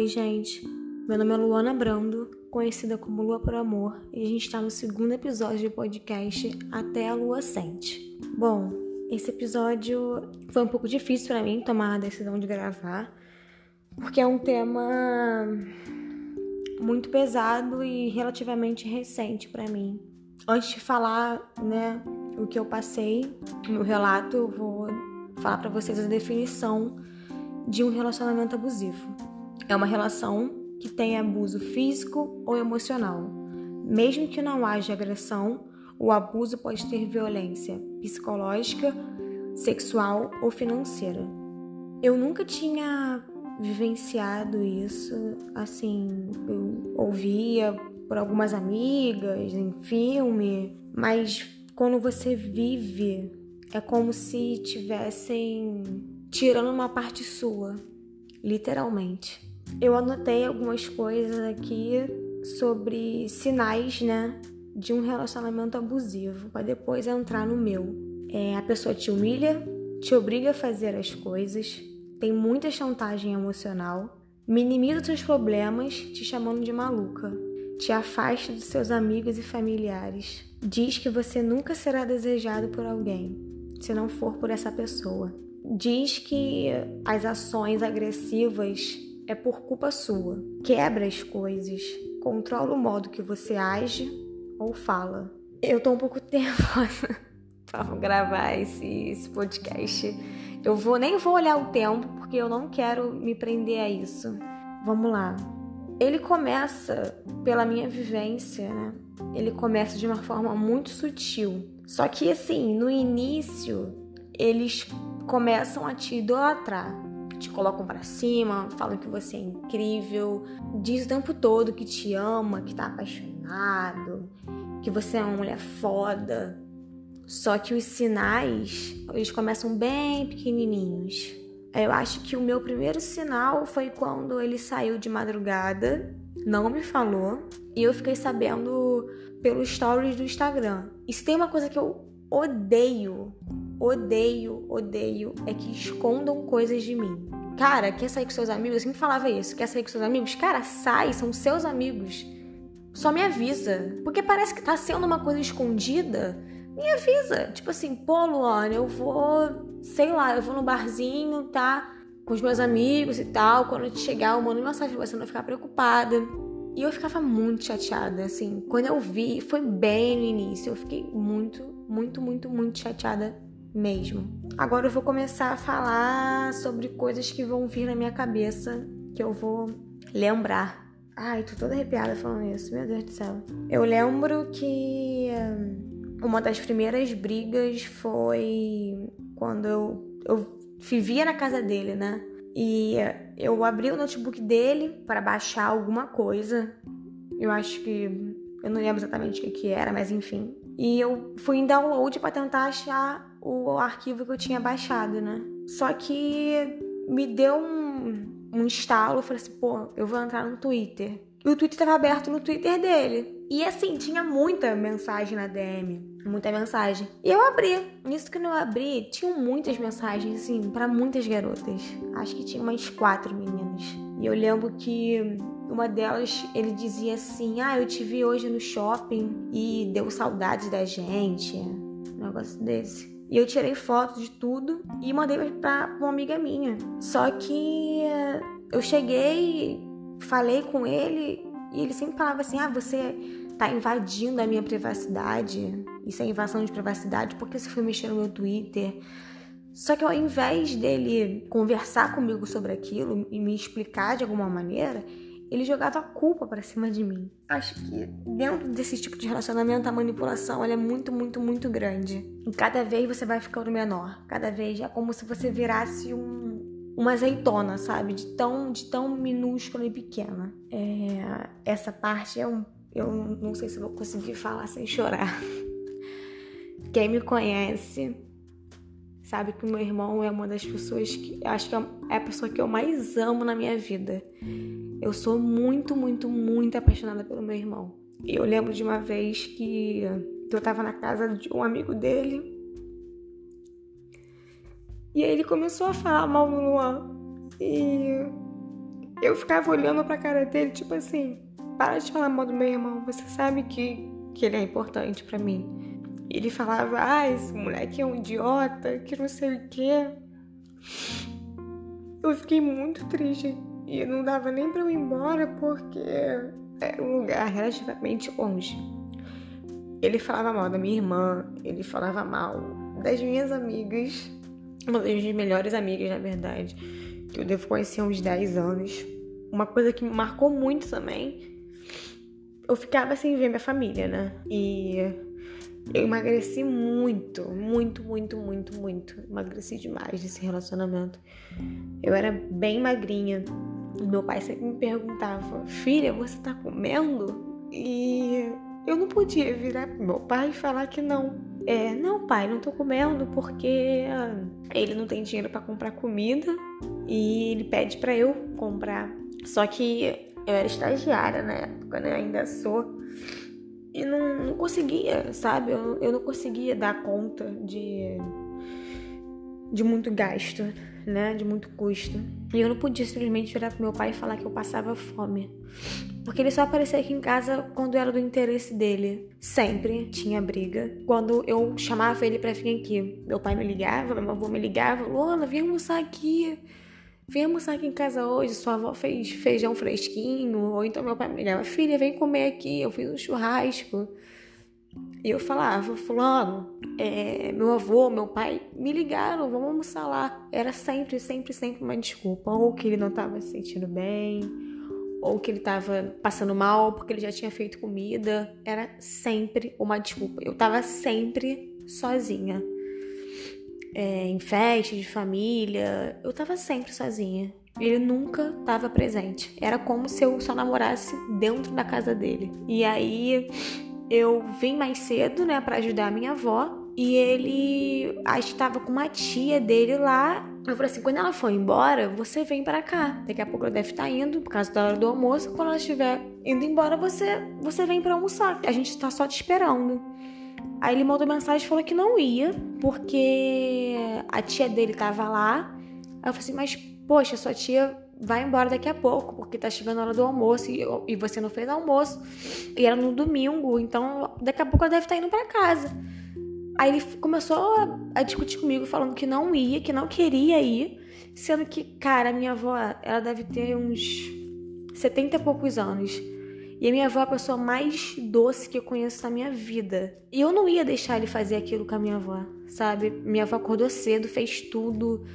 Oi, gente. Meu nome é Luana Brando, conhecida como Lua por Amor, e a gente está no segundo episódio do podcast Até a Lua Sente. Bom, esse episódio foi um pouco difícil para mim tomar a decisão de gravar, porque é um tema muito pesado e relativamente recente para mim. Antes de falar, né, o que eu passei no relato, eu vou falar para vocês a definição de um relacionamento abusivo. É uma relação que tem abuso físico ou emocional. Mesmo que não haja agressão, o abuso pode ter violência psicológica, sexual ou financeira. Eu nunca tinha vivenciado isso, assim, eu ouvia por algumas amigas em filme, mas quando você vive é como se tivessem tirando uma parte sua, literalmente. Eu anotei algumas coisas aqui sobre sinais, né, de um relacionamento abusivo, para depois entrar no meu. É, a pessoa te humilha, te obriga a fazer as coisas, tem muita chantagem emocional, minimiza seus problemas, te chamando de maluca, te afasta dos seus amigos e familiares, diz que você nunca será desejado por alguém se não for por essa pessoa, diz que as ações agressivas é por culpa sua. Quebra as coisas, controla o modo que você age ou fala. Eu tô um pouco nervosa para gravar esse, esse podcast. Eu vou nem vou olhar o tempo porque eu não quero me prender a isso. Vamos lá. Ele começa pela minha vivência, né? Ele começa de uma forma muito sutil. Só que assim, no início, eles começam a te idolatrar te colocam para cima, falam que você é incrível, diz o tempo todo que te ama, que tá apaixonado, que você é uma mulher foda. Só que os sinais, eles começam bem pequenininhos. Eu acho que o meu primeiro sinal foi quando ele saiu de madrugada, não me falou, e eu fiquei sabendo pelos stories do Instagram. Isso tem uma coisa que eu odeio, odeio, odeio, é que escondam coisas de mim. Cara, quer sair com seus amigos? Eu sempre falava isso. Quer sair com seus amigos? Cara, sai, são seus amigos. Só me avisa. Porque parece que tá sendo uma coisa escondida. Me avisa. Tipo assim, pô, Luana, eu vou, sei lá, eu vou no barzinho, tá? Com os meus amigos e tal. Quando eu chegar, eu mando mensagem pra você não ficar preocupada. E eu ficava muito chateada, assim. Quando eu vi, foi bem no início. Eu fiquei muito, muito, muito, muito chateada mesmo. Agora eu vou começar a falar sobre coisas que vão vir na minha cabeça, que eu vou lembrar. Ai, tô toda arrepiada falando isso, meu Deus do céu. Eu lembro que hum, uma das primeiras brigas foi quando eu, eu vivia na casa dele, né? E eu abri o notebook dele para baixar alguma coisa. Eu acho que. Eu não lembro exatamente o que, que era, mas enfim. E eu fui em download para tentar achar o arquivo que eu tinha baixado, né? Só que me deu um, um estalo. Eu falei assim, pô, eu vou entrar no Twitter. E o Twitter estava aberto no Twitter dele. E assim, tinha muita mensagem na DM. Muita mensagem. E eu abri. Nisso que eu abri, tinham muitas mensagens, assim, para muitas garotas. Acho que tinha umas quatro meninas. E eu lembro que uma delas, ele dizia assim: Ah, eu te vi hoje no shopping e deu saudade da gente. Um negócio desse. E eu tirei foto de tudo e mandei pra uma amiga minha. Só que eh, eu cheguei, falei com ele e ele sempre falava assim: Ah, você tá invadindo a minha privacidade. Isso é invasão de privacidade porque você foi mexer no meu Twitter. Só que ao invés dele conversar comigo sobre aquilo e me explicar de alguma maneira, ele jogava a culpa para cima de mim. Acho que dentro desse tipo de relacionamento a manipulação é muito, muito, muito grande. E cada vez você vai ficando menor. Cada vez é como se você virasse um, uma azeitona, sabe? De tão, de tão minúscula e pequena. É, essa parte é um, eu não sei se vou conseguir falar sem chorar. Quem me conhece sabe que o meu irmão é uma das pessoas que acho que é a pessoa que eu mais amo na minha vida. Eu sou muito, muito, muito apaixonada pelo meu irmão. E eu lembro de uma vez que eu tava na casa de um amigo dele. E aí ele começou a falar mal do Luan. E eu ficava olhando pra cara dele, tipo assim, para de falar mal do meu irmão, você sabe que, que ele é importante para mim. E ele falava, ah, esse moleque é um idiota, que não sei o quê. Eu fiquei muito triste e não dava nem pra eu ir embora porque era um lugar relativamente longe. Ele falava mal da minha irmã, ele falava mal das minhas amigas, uma das minhas melhores amigas, na verdade, que eu devo conhecer há uns 10 anos. Uma coisa que me marcou muito também, eu ficava sem ver minha família, né? E eu emagreci muito, muito, muito, muito, muito. Emagreci demais nesse relacionamento. Eu era bem magrinha. Meu pai sempre me perguntava: Filha, você tá comendo? E eu não podia virar pro meu pai e falar que não. É, não, pai, não tô comendo porque ele não tem dinheiro para comprar comida e ele pede para eu comprar. Só que eu era estagiária na época, né? Ainda sou. E não, não conseguia, sabe? Eu, eu não conseguia dar conta de, de muito gasto, né? De muito custo. E eu não podia simplesmente virar pro meu pai e falar que eu passava fome. Porque ele só aparecia aqui em casa quando era do interesse dele. Sempre tinha briga. Quando eu chamava ele para vir aqui, meu pai me ligava, meu avô me ligava, Luana, vem almoçar aqui. Vem almoçar aqui em casa hoje, sua avó fez feijão fresquinho. Ou então meu pai me ligava, filha, vem comer aqui, eu fiz um churrasco. E eu falava, fulano, é, meu avô, meu pai me ligaram, vamos almoçar lá. Era sempre, sempre, sempre uma desculpa. Ou que ele não estava se sentindo bem, ou que ele estava passando mal porque ele já tinha feito comida. Era sempre uma desculpa. Eu estava sempre sozinha. É, em festas de família, eu estava sempre sozinha. Ele nunca estava presente. Era como se eu só namorasse dentro da casa dele. E aí eu vim mais cedo, né, para ajudar a minha avó. E ele, acho que estava com uma tia dele lá. Eu falei assim: quando ela for embora, você vem para cá. Daqui a pouco ela deve estar tá indo, por causa da hora do almoço. Quando ela estiver indo embora, você, você vem para almoçar. A gente está só te esperando. Aí ele mandou mensagem e falou que não ia, porque a tia dele tava lá. Aí eu falei assim: mas poxa, sua tia vai embora daqui a pouco, porque tá chegando a hora do almoço e, e você não fez almoço. E era no domingo, então daqui a pouco ela deve estar tá indo para casa. Aí ele começou a, a, discutir comigo, falando que não ia, que não queria ir, sendo que, cara, minha avó, ela deve ter uns 70 e poucos anos. E a minha avó é a pessoa mais doce que eu conheço na minha vida. E eu não ia deixar ele fazer aquilo com a minha avó, sabe? Minha avó acordou cedo, fez tudo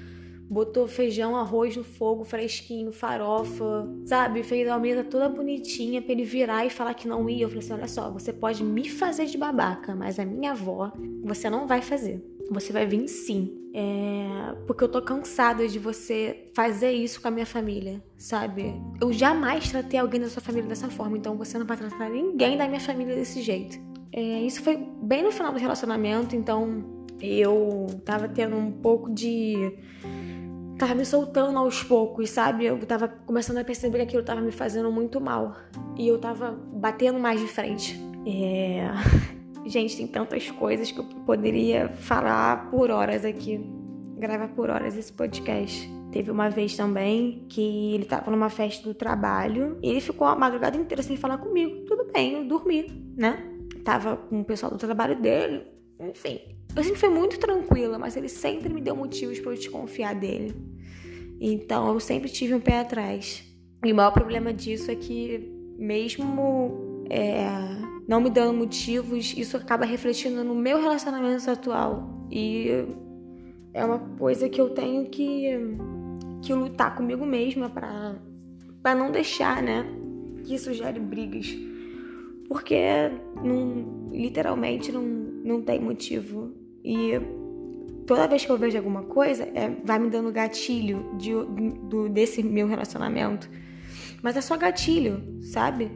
botou feijão, arroz no fogo, fresquinho, farofa, sabe? Fez a mesa toda bonitinha pra ele virar e falar que não ia. Eu falei assim: olha só, você pode me fazer de babaca, mas a minha avó você não vai fazer. Você vai vir sim. É... Porque eu tô cansada de você fazer isso com a minha família, sabe? Eu jamais tratei alguém da sua família dessa forma, então você não vai tratar ninguém da minha família desse jeito. É... Isso foi bem no final do relacionamento, então eu tava tendo um pouco de tava me soltando aos poucos, sabe? Eu tava começando a perceber que aquilo tava me fazendo muito mal. E eu tava batendo mais de frente. É... Gente, tem tantas coisas que eu poderia falar por horas aqui. Gravar por horas esse podcast. Teve uma vez também que ele tava numa festa do trabalho e ele ficou a madrugada inteira sem falar comigo. Tudo bem, eu dormi, né? Tava com o pessoal do trabalho dele, enfim. Eu sempre fui muito tranquila, mas ele sempre me deu motivos para eu desconfiar dele. Então eu sempre tive um pé atrás. E o maior problema disso é que, mesmo é, não me dando motivos, isso acaba refletindo no meu relacionamento atual. E é uma coisa que eu tenho que, que lutar comigo mesma para não deixar, né? Que isso gere brigas. Porque não, literalmente não, não tem motivo e toda vez que eu vejo alguma coisa, é, vai me dando gatilho de, do, desse meu relacionamento. Mas é só gatilho, sabe?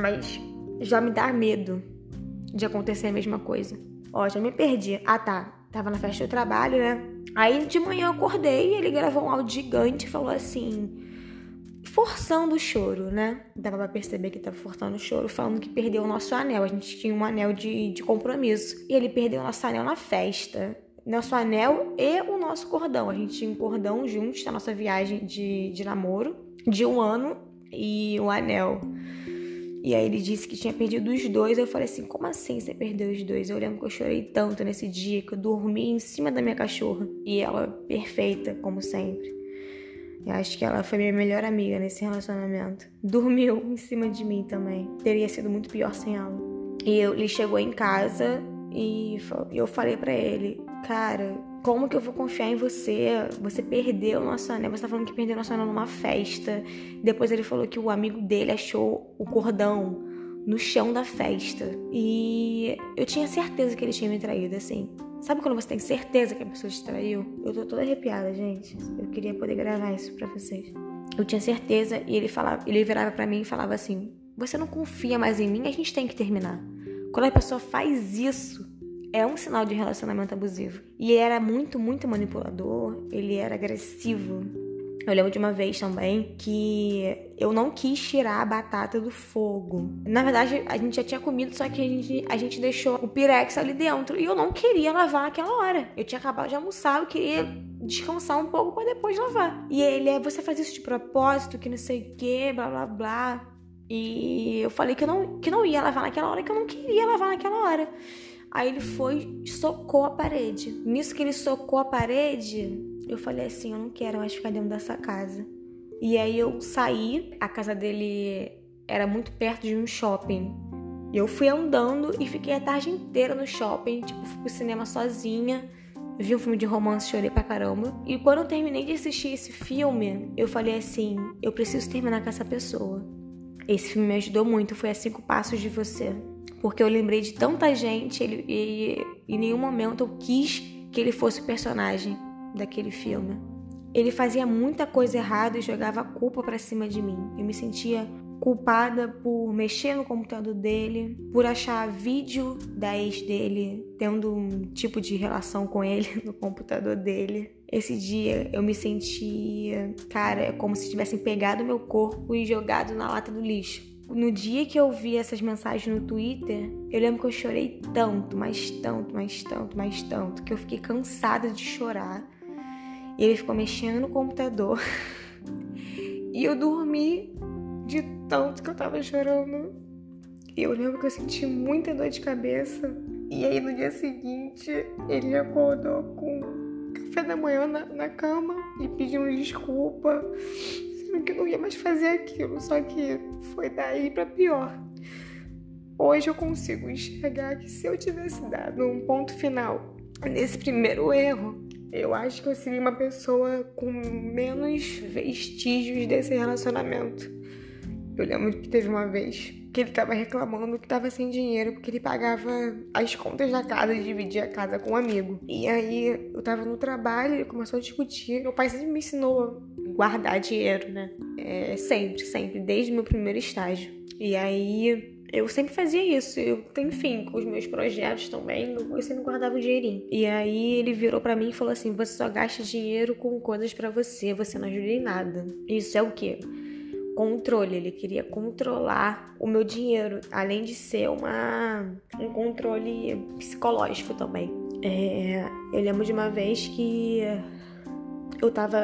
Mas já me dá medo de acontecer a mesma coisa. Ó, já me perdi. Ah, tá. Tava na festa do trabalho, né? Aí de manhã eu acordei ele gravou um áudio gigante e falou assim. Forçando o choro, né? Dava pra perceber que tava forçando o choro, falando que perdeu o nosso anel. A gente tinha um anel de, de compromisso. E ele perdeu o nosso anel na festa nosso anel e o nosso cordão. A gente tinha um cordão juntos na nossa viagem de, de namoro de um ano e o anel. E aí ele disse que tinha perdido os dois. Eu falei assim: como assim você perdeu os dois? Eu lembro que eu chorei tanto nesse dia que eu dormi em cima da minha cachorra. E ela perfeita, como sempre. Eu acho que ela foi minha melhor amiga nesse relacionamento. Dormiu em cima de mim também. Teria sido muito pior sem ela. E eu, ele chegou em casa e eu falei para ele, cara, como que eu vou confiar em você? Você perdeu nosso anel. Você tá falando que perdeu nosso anel numa festa. Depois ele falou que o amigo dele achou o cordão no chão da festa. E eu tinha certeza que ele tinha me traído, assim. Sabe quando você tem certeza que a pessoa te traiu? Eu tô toda arrepiada, gente. Eu queria poder gravar isso pra vocês. Eu tinha certeza e ele falava, ele virava para mim e falava assim: "Você não confia mais em mim, a gente tem que terminar". Quando a pessoa faz isso, é um sinal de relacionamento abusivo. E ele era muito, muito manipulador, ele era agressivo. Eu lembro de uma vez também que eu não quis tirar a batata do fogo. Na verdade, a gente já tinha comido, só que a gente, a gente deixou o pirex ali dentro. E eu não queria lavar naquela hora. Eu tinha acabado de almoçar, eu queria descansar um pouco para depois lavar. E ele é, você faz isso de propósito, que não sei o que, blá blá blá. E eu falei que eu não, que não ia lavar naquela hora, que eu não queria lavar naquela hora. Aí ele foi socou a parede. Nisso que ele socou a parede, eu falei assim: eu não quero mais ficar dentro dessa casa. E aí eu saí, a casa dele era muito perto de um shopping. Eu fui andando e fiquei a tarde inteira no shopping, tipo, fui pro cinema sozinha. Vi um filme de romance, chorei pra caramba. E quando eu terminei de assistir esse filme, eu falei assim: eu preciso terminar com essa pessoa. Esse filme me ajudou muito, foi a cinco passos de você porque eu lembrei de tanta gente ele, e em nenhum momento eu quis que ele fosse o personagem daquele filme. Ele fazia muita coisa errada e jogava a culpa para cima de mim. Eu me sentia culpada por mexer no computador dele, por achar vídeo da ex dele tendo um tipo de relação com ele no computador dele. Esse dia eu me sentia, cara, como se tivessem pegado meu corpo e jogado na lata do lixo no dia que eu vi essas mensagens no Twitter, eu lembro que eu chorei tanto, mais tanto, mais tanto, mais tanto, que eu fiquei cansada de chorar. E ele ficou mexendo no computador. e eu dormi de tanto que eu tava chorando. E eu lembro que eu senti muita dor de cabeça. E aí no dia seguinte, ele acordou com café da manhã na, na cama e pediu desculpa que não ia mais fazer aquilo, só que foi daí para pior. Hoje eu consigo enxergar que se eu tivesse dado um ponto final nesse primeiro erro, eu acho que eu seria uma pessoa com menos vestígios desse relacionamento. Eu lembro que teve uma vez que ele tava reclamando que tava sem dinheiro porque ele pagava as contas da casa e dividia a casa com um amigo. E aí eu tava no trabalho, ele começou a discutir. Meu pai sempre me ensinou guardar dinheiro, né? É, sempre, sempre, desde o meu primeiro estágio. E aí eu sempre fazia isso. Eu, enfim, com os meus projetos também, eu sempre guardava um dinheirinho. E aí ele virou para mim e falou assim: você só gasta dinheiro com coisas para você, você não ajuda em nada. Isso é o quê? Controle, ele queria controlar o meu dinheiro, além de ser uma, um controle psicológico também. É, eu lembro de uma vez que eu tava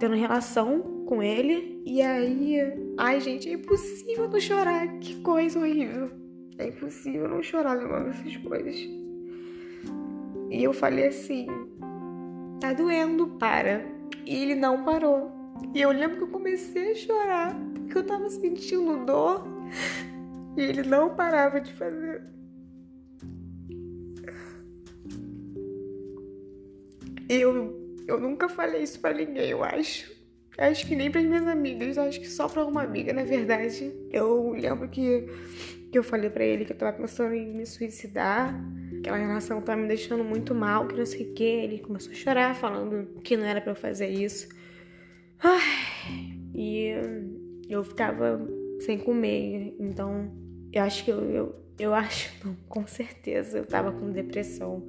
tendo relação com ele e aí, ai gente, é impossível não chorar, que coisa horrível. É impossível não chorar lembrando essas coisas. E eu falei assim: tá doendo, para. E ele não parou. E eu lembro que eu comecei a chorar porque eu tava sentindo dor e ele não parava de fazer. Eu eu nunca falei isso para ninguém, eu acho. Acho que nem para minhas amigas, acho que só para uma amiga, na verdade. Eu lembro que, que eu falei para ele que eu tava pensando em me suicidar, aquela relação tava me deixando muito mal, que não sei o que. Ele começou a chorar, falando que não era para eu fazer isso. Ai, e eu ficava sem comer, então eu acho que eu, eu, eu acho, não, com certeza eu tava com depressão,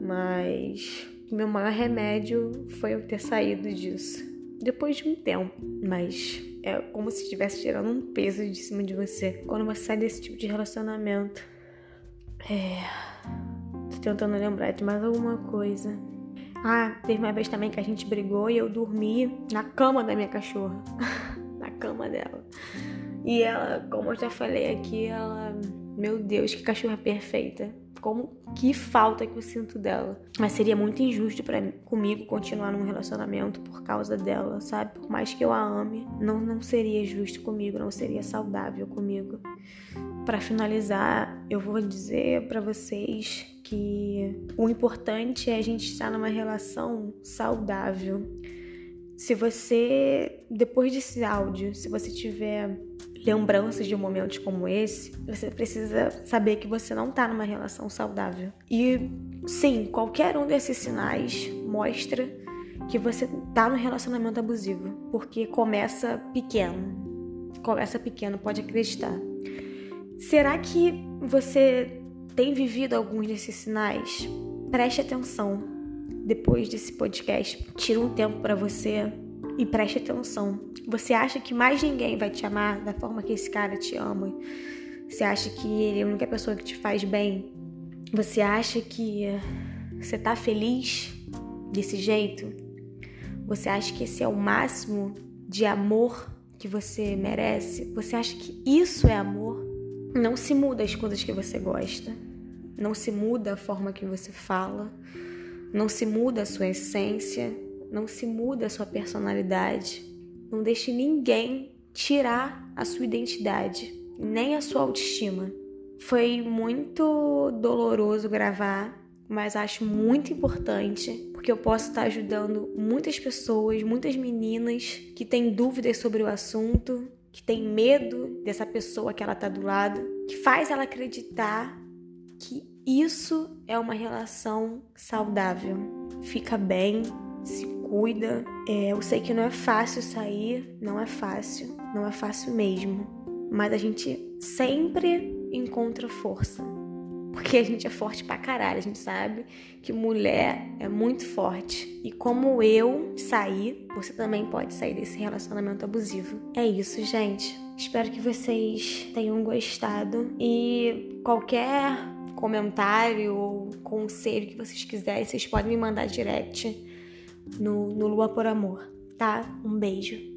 mas meu maior remédio foi eu ter saído disso. Depois de um tempo, mas é como se estivesse tirando um peso de cima de você. Quando você sai desse tipo de relacionamento, é. tentando lembrar de mais alguma coisa. Ah, teve uma vez também que a gente brigou e eu dormi na cama da minha cachorra. na cama dela. E ela, como eu já falei aqui, ela. Meu Deus, que cachorra perfeita. Como que falta que eu sinto dela. Mas seria muito injusto para comigo continuar num relacionamento por causa dela, sabe? Por mais que eu a ame, não, não seria justo comigo, não seria saudável comigo. Para finalizar, eu vou dizer para vocês que o importante é a gente estar numa relação saudável. Se você, depois desse áudio, se você tiver lembranças de momentos como esse, você precisa saber que você não está numa relação saudável. E sim, qualquer um desses sinais mostra que você está num relacionamento abusivo, porque começa pequeno. Começa pequeno, pode acreditar. Será que você tem vivido alguns desses sinais? Preste atenção. Depois desse podcast, tira um tempo para você e preste atenção. Você acha que mais ninguém vai te amar da forma que esse cara te ama? Você acha que ele é a única pessoa que te faz bem? Você acha que você tá feliz desse jeito? Você acha que esse é o máximo de amor que você merece? Você acha que isso é amor? Não se muda as coisas que você gosta. Não se muda a forma que você fala. Não se muda a sua essência não se muda a sua personalidade. Não deixe ninguém tirar a sua identidade, nem a sua autoestima. Foi muito doloroso gravar, mas acho muito importante, porque eu posso estar ajudando muitas pessoas, muitas meninas que têm dúvidas sobre o assunto, que têm medo dessa pessoa que ela tá do lado, que faz ela acreditar que isso é uma relação saudável. Fica bem, se cuida. É, eu sei que não é fácil sair, não é fácil, não é fácil mesmo. Mas a gente sempre encontra força. Porque a gente é forte pra caralho, a gente sabe que mulher é muito forte. E como eu saí, você também pode sair desse relacionamento abusivo. É isso, gente. Espero que vocês tenham gostado. E qualquer comentário ou conselho que vocês quiserem, vocês podem me mandar direct no, no Lua por Amor, tá? Um beijo.